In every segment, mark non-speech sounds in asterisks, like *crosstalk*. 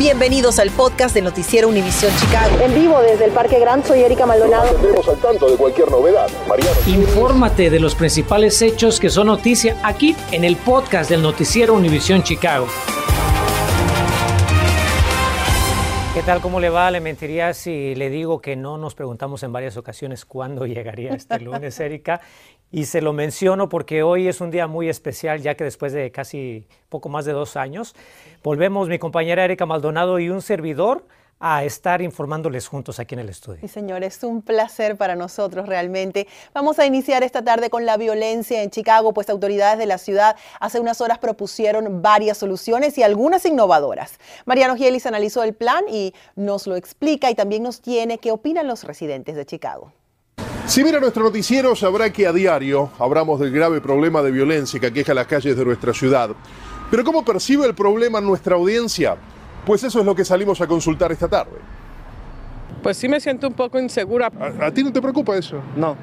Bienvenidos al podcast del Noticiero Univisión Chicago. En vivo desde el Parque Gran, soy Erika Maldonado. Nos al tanto de cualquier novedad. Mariano. Infórmate de los principales hechos que son noticia aquí en el podcast del Noticiero Univisión Chicago. ¿Qué tal? ¿Cómo le va? Le mentiría si le digo que no nos preguntamos en varias ocasiones cuándo *laughs* llegaría este lunes, Erika. Y se lo menciono porque hoy es un día muy especial, ya que después de casi poco más de dos años, volvemos mi compañera Erika Maldonado y un servidor a estar informándoles juntos aquí en el estudio. Sí, señor, es un placer para nosotros realmente. Vamos a iniciar esta tarde con la violencia en Chicago, pues autoridades de la ciudad hace unas horas propusieron varias soluciones y algunas innovadoras. Mariano Gielis analizó el plan y nos lo explica y también nos tiene qué opinan los residentes de Chicago. Si mira nuestro noticiero, sabrá que a diario hablamos del grave problema de violencia que aqueja las calles de nuestra ciudad. Pero ¿cómo percibe el problema nuestra audiencia? Pues eso es lo que salimos a consultar esta tarde. Pues sí me siento un poco insegura. ¿A, a ti no te preocupa eso? No,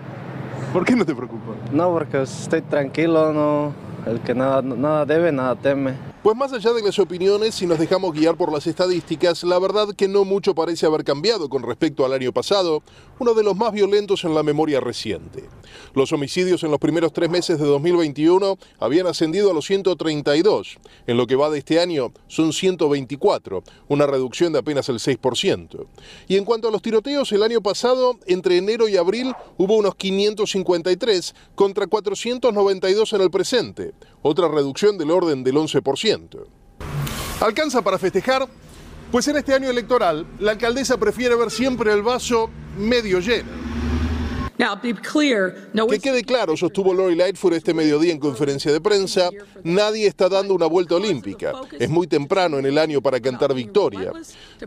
¿Por qué no te preocupa? no, porque estoy tranquilo, no. El que nada, nada debe, nada teme. Pues más allá de las opiniones, si nos dejamos guiar por las estadísticas, la verdad que no mucho parece haber cambiado con respecto al año pasado, uno de los más violentos en la memoria reciente. Los homicidios en los primeros tres meses de 2021 habían ascendido a los 132. En lo que va de este año son 124, una reducción de apenas el 6%. Y en cuanto a los tiroteos, el año pasado, entre enero y abril, hubo unos 553 contra 492 en el presente, otra reducción del orden del 11%. ¿Alcanza para festejar? Pues en este año electoral, la alcaldesa prefiere ver siempre el vaso medio lleno. Que quede claro, sostuvo Lori Lightfoot este mediodía en conferencia de prensa, nadie está dando una vuelta olímpica. Es muy temprano en el año para cantar victoria.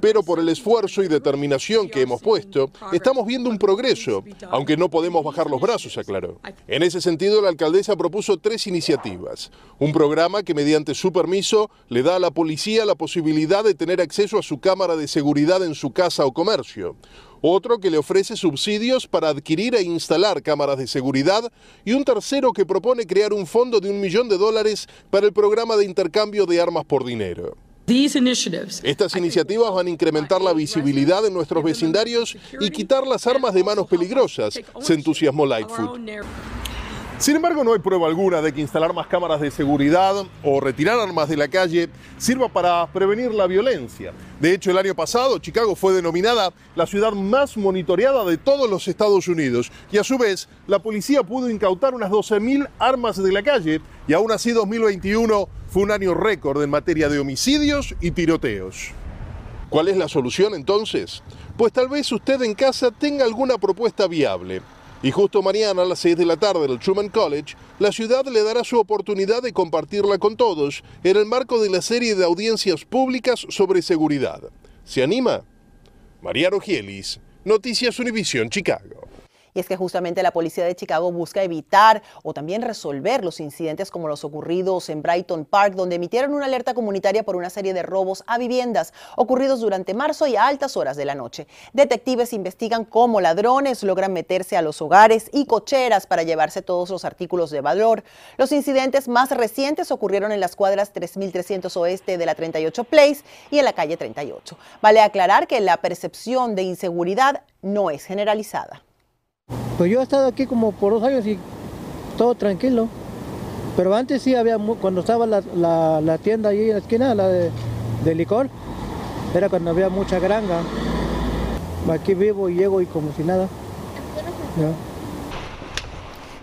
Pero por el esfuerzo y determinación que hemos puesto, estamos viendo un progreso, aunque no podemos bajar los brazos, aclaró. En ese sentido, la alcaldesa propuso tres iniciativas. Un programa que mediante su permiso le da a la policía la posibilidad de tener acceso a su cámara de seguridad en su casa o comercio otro que le ofrece subsidios para adquirir e instalar cámaras de seguridad y un tercero que propone crear un fondo de un millón de dólares para el programa de intercambio de armas por dinero. Estas iniciativas van a incrementar la visibilidad en nuestros vecindarios y quitar las armas de manos peligrosas, se entusiasmó Lightfoot. Sin embargo, no hay prueba alguna de que instalar más cámaras de seguridad o retirar armas de la calle sirva para prevenir la violencia. De hecho, el año pasado, Chicago fue denominada la ciudad más monitoreada de todos los Estados Unidos y a su vez, la policía pudo incautar unas 12.000 armas de la calle y aún así 2021 fue un año récord en materia de homicidios y tiroteos. ¿Cuál es la solución entonces? Pues tal vez usted en casa tenga alguna propuesta viable. Y justo mañana a las 6 de la tarde en el Truman College, la ciudad le dará su oportunidad de compartirla con todos en el marco de la serie de audiencias públicas sobre seguridad. ¿Se anima? Mariano Gielis, Noticias Univisión Chicago. Y es que justamente la policía de Chicago busca evitar o también resolver los incidentes como los ocurridos en Brighton Park, donde emitieron una alerta comunitaria por una serie de robos a viviendas ocurridos durante marzo y a altas horas de la noche. Detectives investigan cómo ladrones logran meterse a los hogares y cocheras para llevarse todos los artículos de valor. Los incidentes más recientes ocurrieron en las cuadras 3300 oeste de la 38 Place y en la calle 38. Vale aclarar que la percepción de inseguridad no es generalizada. Pues yo he estado aquí como por dos años y todo tranquilo. Pero antes sí había, cuando estaba la, la- tienda ahí en la esquina, la de, licor, era cuando había mucha granga. Aquí vivo y llego y como si nada.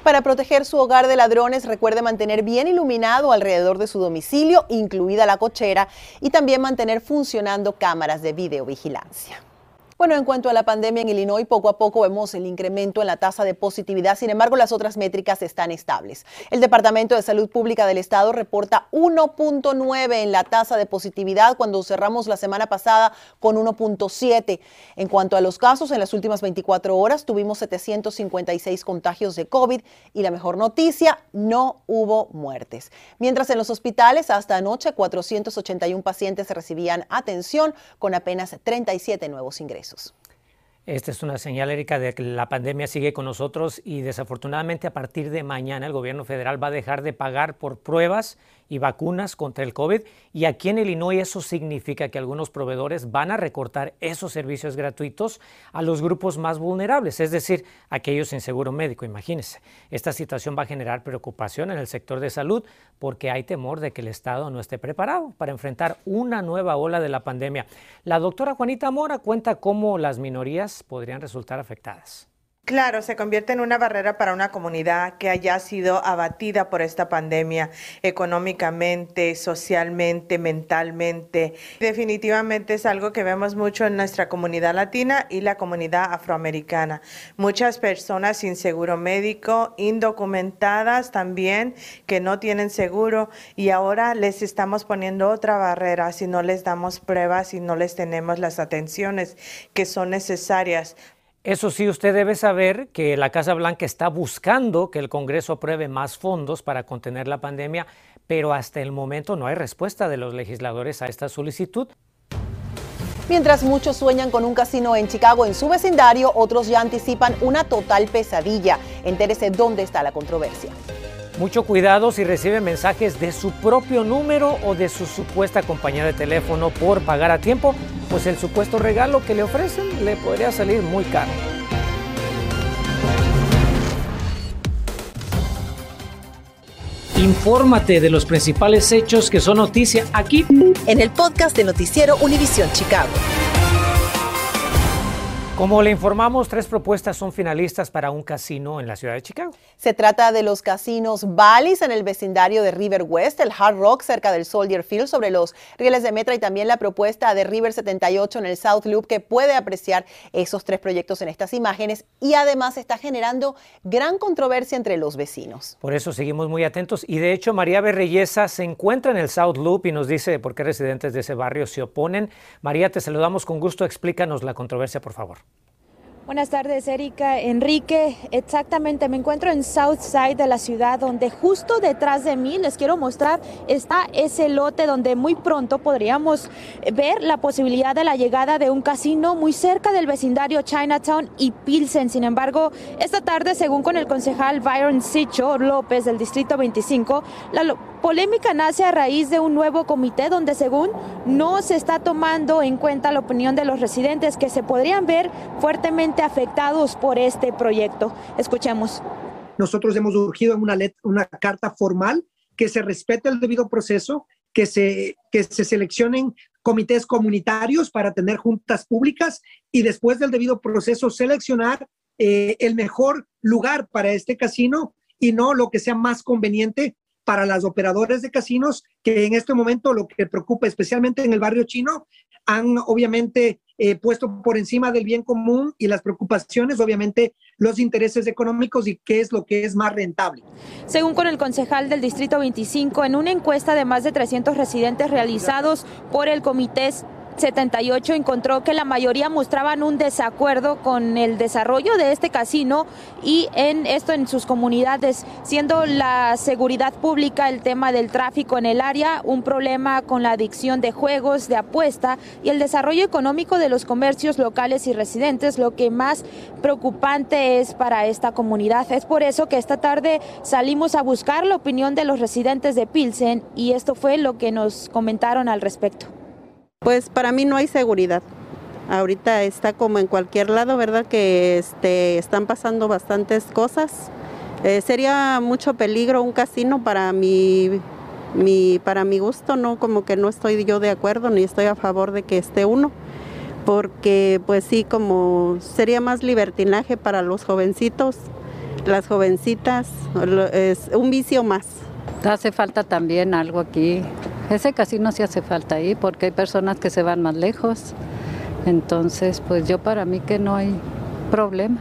Para proteger su hogar de ladrones, recuerde mantener bien iluminado alrededor de su domicilio, incluida la cochera, y también mantener funcionando cámaras de videovigilancia. Bueno, en cuanto a la pandemia en Illinois, poco a poco vemos el incremento en la tasa de positividad, sin embargo, las otras métricas están estables. El Departamento de Salud Pública del Estado reporta 1.9 en la tasa de positividad cuando cerramos la semana pasada con 1.7. En cuanto a los casos, en las últimas 24 horas tuvimos 756 contagios de COVID y la mejor noticia, no hubo muertes. Mientras en los hospitales, hasta anoche, 481 pacientes recibían atención con apenas 37 nuevos ingresos. Esta es una señal, Erika, de que la pandemia sigue con nosotros y desafortunadamente a partir de mañana el gobierno federal va a dejar de pagar por pruebas y vacunas contra el COVID. Y aquí en Illinois eso significa que algunos proveedores van a recortar esos servicios gratuitos a los grupos más vulnerables, es decir, aquellos sin seguro médico. Imagínense, esta situación va a generar preocupación en el sector de salud porque hay temor de que el Estado no esté preparado para enfrentar una nueva ola de la pandemia. La doctora Juanita Mora cuenta cómo las minorías podrían resultar afectadas. Claro, se convierte en una barrera para una comunidad que haya sido abatida por esta pandemia económicamente, socialmente, mentalmente. Definitivamente es algo que vemos mucho en nuestra comunidad latina y la comunidad afroamericana. Muchas personas sin seguro médico, indocumentadas también, que no tienen seguro y ahora les estamos poniendo otra barrera si no les damos pruebas, y no les tenemos las atenciones que son necesarias eso sí, usted debe saber que la Casa Blanca está buscando que el Congreso apruebe más fondos para contener la pandemia, pero hasta el momento no hay respuesta de los legisladores a esta solicitud. Mientras muchos sueñan con un casino en Chicago en su vecindario, otros ya anticipan una total pesadilla. Entérese dónde está la controversia. Mucho cuidado si recibe mensajes de su propio número o de su supuesta compañía de teléfono por pagar a tiempo, pues el supuesto regalo que le ofrecen le podría salir muy caro. Infórmate de los principales hechos que son noticia aquí en el podcast de Noticiero Univisión Chicago. Como le informamos, tres propuestas son finalistas para un casino en la ciudad de Chicago. Se trata de los casinos Bally's en el vecindario de River West, el Hard Rock cerca del Soldier Field sobre los rieles de Metra y también la propuesta de River 78 en el South Loop que puede apreciar esos tres proyectos en estas imágenes y además está generando gran controversia entre los vecinos. Por eso seguimos muy atentos y de hecho María Berreyesa se encuentra en el South Loop y nos dice por qué residentes de ese barrio se oponen. María, te saludamos con gusto, explícanos la controversia por favor. Buenas tardes, Erika. Enrique, exactamente, me encuentro en South Side de la ciudad, donde justo detrás de mí, les quiero mostrar, está ese lote donde muy pronto podríamos ver la posibilidad de la llegada de un casino muy cerca del vecindario Chinatown y Pilsen. Sin embargo, esta tarde, según con el concejal Byron Sicho López del Distrito 25, la polémica nace a raíz de un nuevo comité donde según no se está tomando en cuenta la opinión de los residentes que se podrían ver fuertemente afectados por este proyecto. Escuchemos. Nosotros hemos urgido en una, carta formal que se respete el debido proceso, que se, que se seleccionen comités comunitarios para tener juntas públicas y después del debido proceso seleccionar eh, el mejor lugar para este casino y no lo que sea más conveniente para las operadoras de casinos que en este momento lo que preocupa especialmente en el barrio chino han obviamente eh, puesto por encima del bien común y las preocupaciones, obviamente, los intereses económicos y qué es lo que es más rentable. Según con el concejal del Distrito 25, en una encuesta de más de 300 residentes realizados por el Comité 78 encontró que la mayoría mostraban un desacuerdo con el desarrollo de este casino y en esto en sus comunidades, siendo la seguridad pública, el tema del tráfico en el área, un problema con la adicción de juegos, de apuesta y el desarrollo económico de los comercios locales y residentes, lo que más preocupante es para esta comunidad. Es por eso que esta tarde salimos a buscar la opinión de los residentes de Pilsen y esto fue lo que nos comentaron al respecto. Pues para mí no hay seguridad. Ahorita está como en cualquier lado, ¿verdad? Que este, están pasando bastantes cosas. Eh, sería mucho peligro un casino para mi, para mi gusto, ¿no? Como que no estoy yo de acuerdo ni estoy a favor de que esté uno. Porque pues sí, como sería más libertinaje para los jovencitos, las jovencitas, es un vicio más. Hace falta también algo aquí ese casino sí hace falta ahí porque hay personas que se van más lejos. Entonces, pues yo para mí que no hay problema.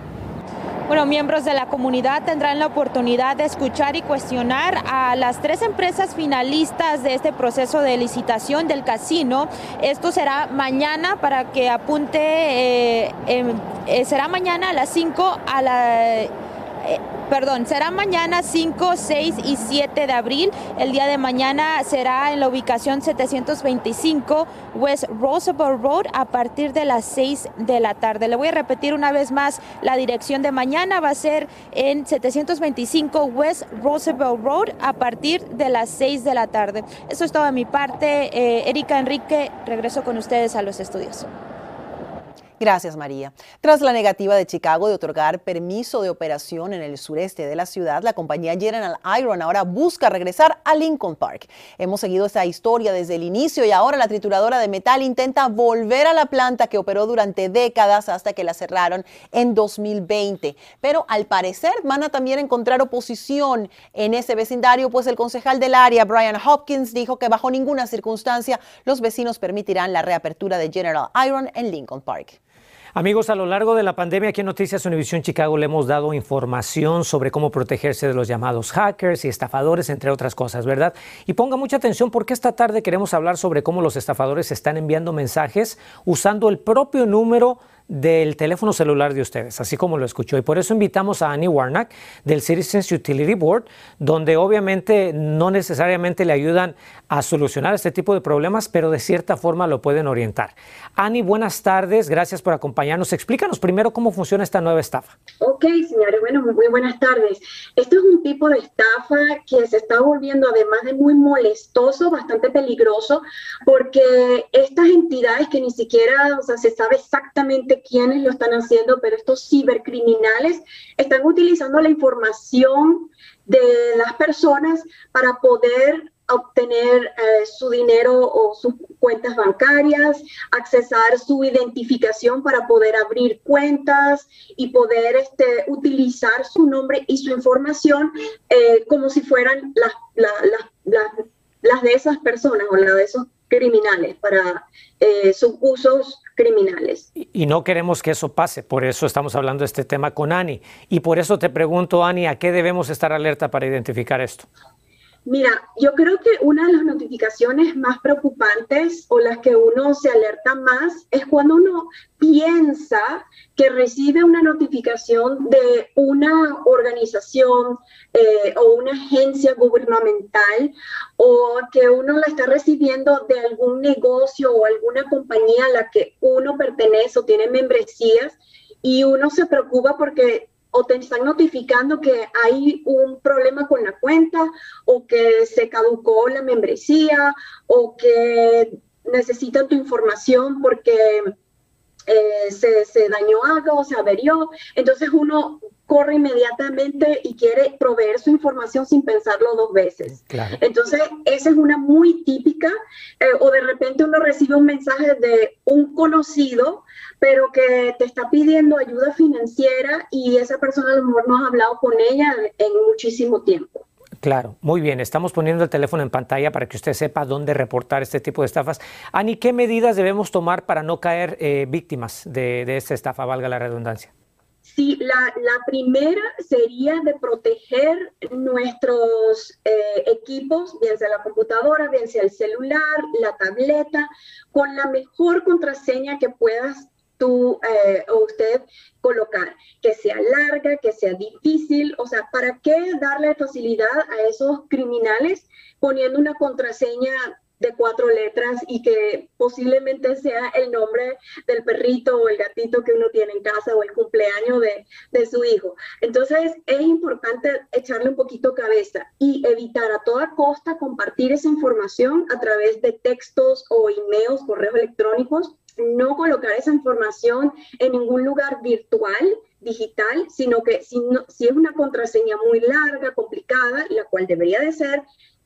Bueno, miembros de la comunidad tendrán la oportunidad de escuchar y cuestionar a las tres empresas finalistas de este proceso de licitación del casino. Esto será mañana para que apunte, eh, em, eh, será mañana a las 5 a la... Perdón, será mañana 5, 6 y 7 de abril. El día de mañana será en la ubicación 725 West Roosevelt Road a partir de las 6 de la tarde. Le voy a repetir una vez más la dirección de mañana va a ser en 725 West Roosevelt Road a partir de las 6 de la tarde. Eso es todo de mi parte. Eh, Erika Enrique, regreso con ustedes a los estudios. Gracias, María. Tras la negativa de Chicago de otorgar permiso de operación en el sureste de la ciudad, la compañía General Iron ahora busca regresar a Lincoln Park. Hemos seguido esta historia desde el inicio y ahora la trituradora de metal intenta volver a la planta que operó durante décadas hasta que la cerraron en 2020. Pero al parecer van a también encontrar oposición en ese vecindario, pues el concejal del área, Brian Hopkins, dijo que bajo ninguna circunstancia los vecinos permitirán la reapertura de General Iron en Lincoln Park. Amigos, a lo largo de la pandemia aquí en Noticias Univisión Chicago le hemos dado información sobre cómo protegerse de los llamados hackers y estafadores, entre otras cosas, ¿verdad? Y ponga mucha atención porque esta tarde queremos hablar sobre cómo los estafadores están enviando mensajes usando el propio número del teléfono celular de ustedes, así como lo escuchó. Y por eso invitamos a Annie Warnock del Citizens Utility Board, donde obviamente no necesariamente le ayudan a solucionar este tipo de problemas, pero de cierta forma lo pueden orientar. Annie, buenas tardes, gracias por acompañarnos. Explícanos primero cómo funciona esta nueva estafa. Ok, señores, bueno, muy buenas tardes. Esto es un tipo de estafa que se está volviendo, además de muy molestoso, bastante peligroso, porque estas entidades que ni siquiera, o sea, se sabe exactamente quiénes lo están haciendo, pero estos cibercriminales están utilizando la información de las personas para poder obtener eh, su dinero o sus cuentas bancarias, accesar su identificación para poder abrir cuentas y poder este, utilizar su nombre y su información eh, como si fueran las, las, de esas personas o las de esos criminales para eh, sus usos criminales. Y no queremos que eso pase, por eso estamos hablando de este tema con Ani. Y por eso te pregunto, Ani, ¿a qué debemos estar alerta para identificar esto? Mira, yo creo que una de las notificaciones más preocupantes o las que uno se alerta más es cuando uno piensa que recibe una notificación de una organización eh, o una agencia gubernamental o que uno la está recibiendo de algún negocio o alguna compañía a la que uno pertenece o tiene membresías y uno se preocupa porque o te están notificando que hay un problema con la cuenta o que se caducó la membresía o que necesitan tu información porque eh, se, se, dañó algo, se averió. Entonces uno corre inmediatamente y quiere proveer su información sin pensarlo dos veces. Entonces, esa es una muy típica, eh, o de repente uno recibe un mensaje de un conocido, pero que te está pidiendo ayuda financiera y esa persona a lo mejor no ha hablado con ella en muchísimo tiempo. Claro, muy bien. Estamos poniendo el teléfono en pantalla para que usted sepa dónde reportar este tipo de estafas. Ani, ¿qué medidas debemos tomar para no caer eh, víctimas de, de esta estafa, valga la redundancia? Sí, la, primera sería de proteger nuestros eh, equipos, bien sea la computadora, bien sea el celular, la tableta, con la mejor contraseña que puedas tú eh, o usted colocar, que sea larga, que sea difícil, o sea, ¿para qué darle facilidad a esos criminales poniendo una contraseña de cuatro letras y que posiblemente sea el nombre del perrito o el gatito que uno tiene en casa o el cumpleaños de, de, su hijo. Entonces es importante echarle un poquito cabeza y evitar a toda costa compartir esa información a través de textos o emails, correos electrónicos, no colocar esa información en ningún lugar virtual digital, sino que si, si es una contraseña muy larga, complicada, la cual debería de ser,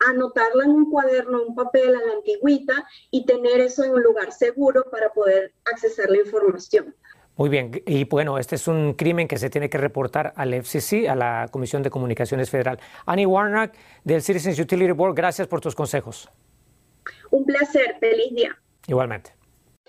anotarla en un cuaderno, un papel a la antigüita y tener eso en un lugar seguro para poder accesar la información. Muy bien, y bueno, este es un crimen que se tiene que reportar al FCC, a la Comisión de Comunicaciones Federal. Annie Warnock del Citizens Utility Board, gracias por tus consejos. Un placer, feliz día. Igualmente.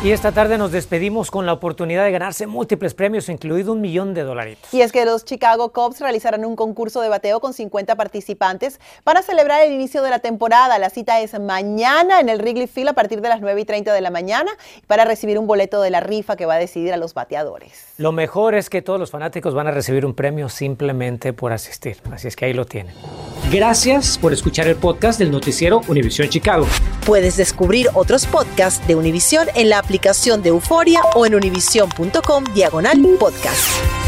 Y esta tarde nos despedimos con la oportunidad de ganarse múltiples premios, incluido un millón de dolaritos. Y es que los Chicago Cubs realizarán un concurso de bateo con 50 participantes para celebrar el inicio de la temporada. La cita es mañana en el Wrigley Field a partir de las 9 y 30 de la mañana para recibir un boleto de la rifa que va a decidir a los bateadores. Lo mejor es que todos los fanáticos van a recibir un premio simplemente por asistir. Así es que ahí lo tienen. Gracias por escuchar el podcast del noticiero Univisión Chicago. Puedes descubrir otros podcasts de Univisión en la aplicación de Euforia o en univision.com diagonal podcast.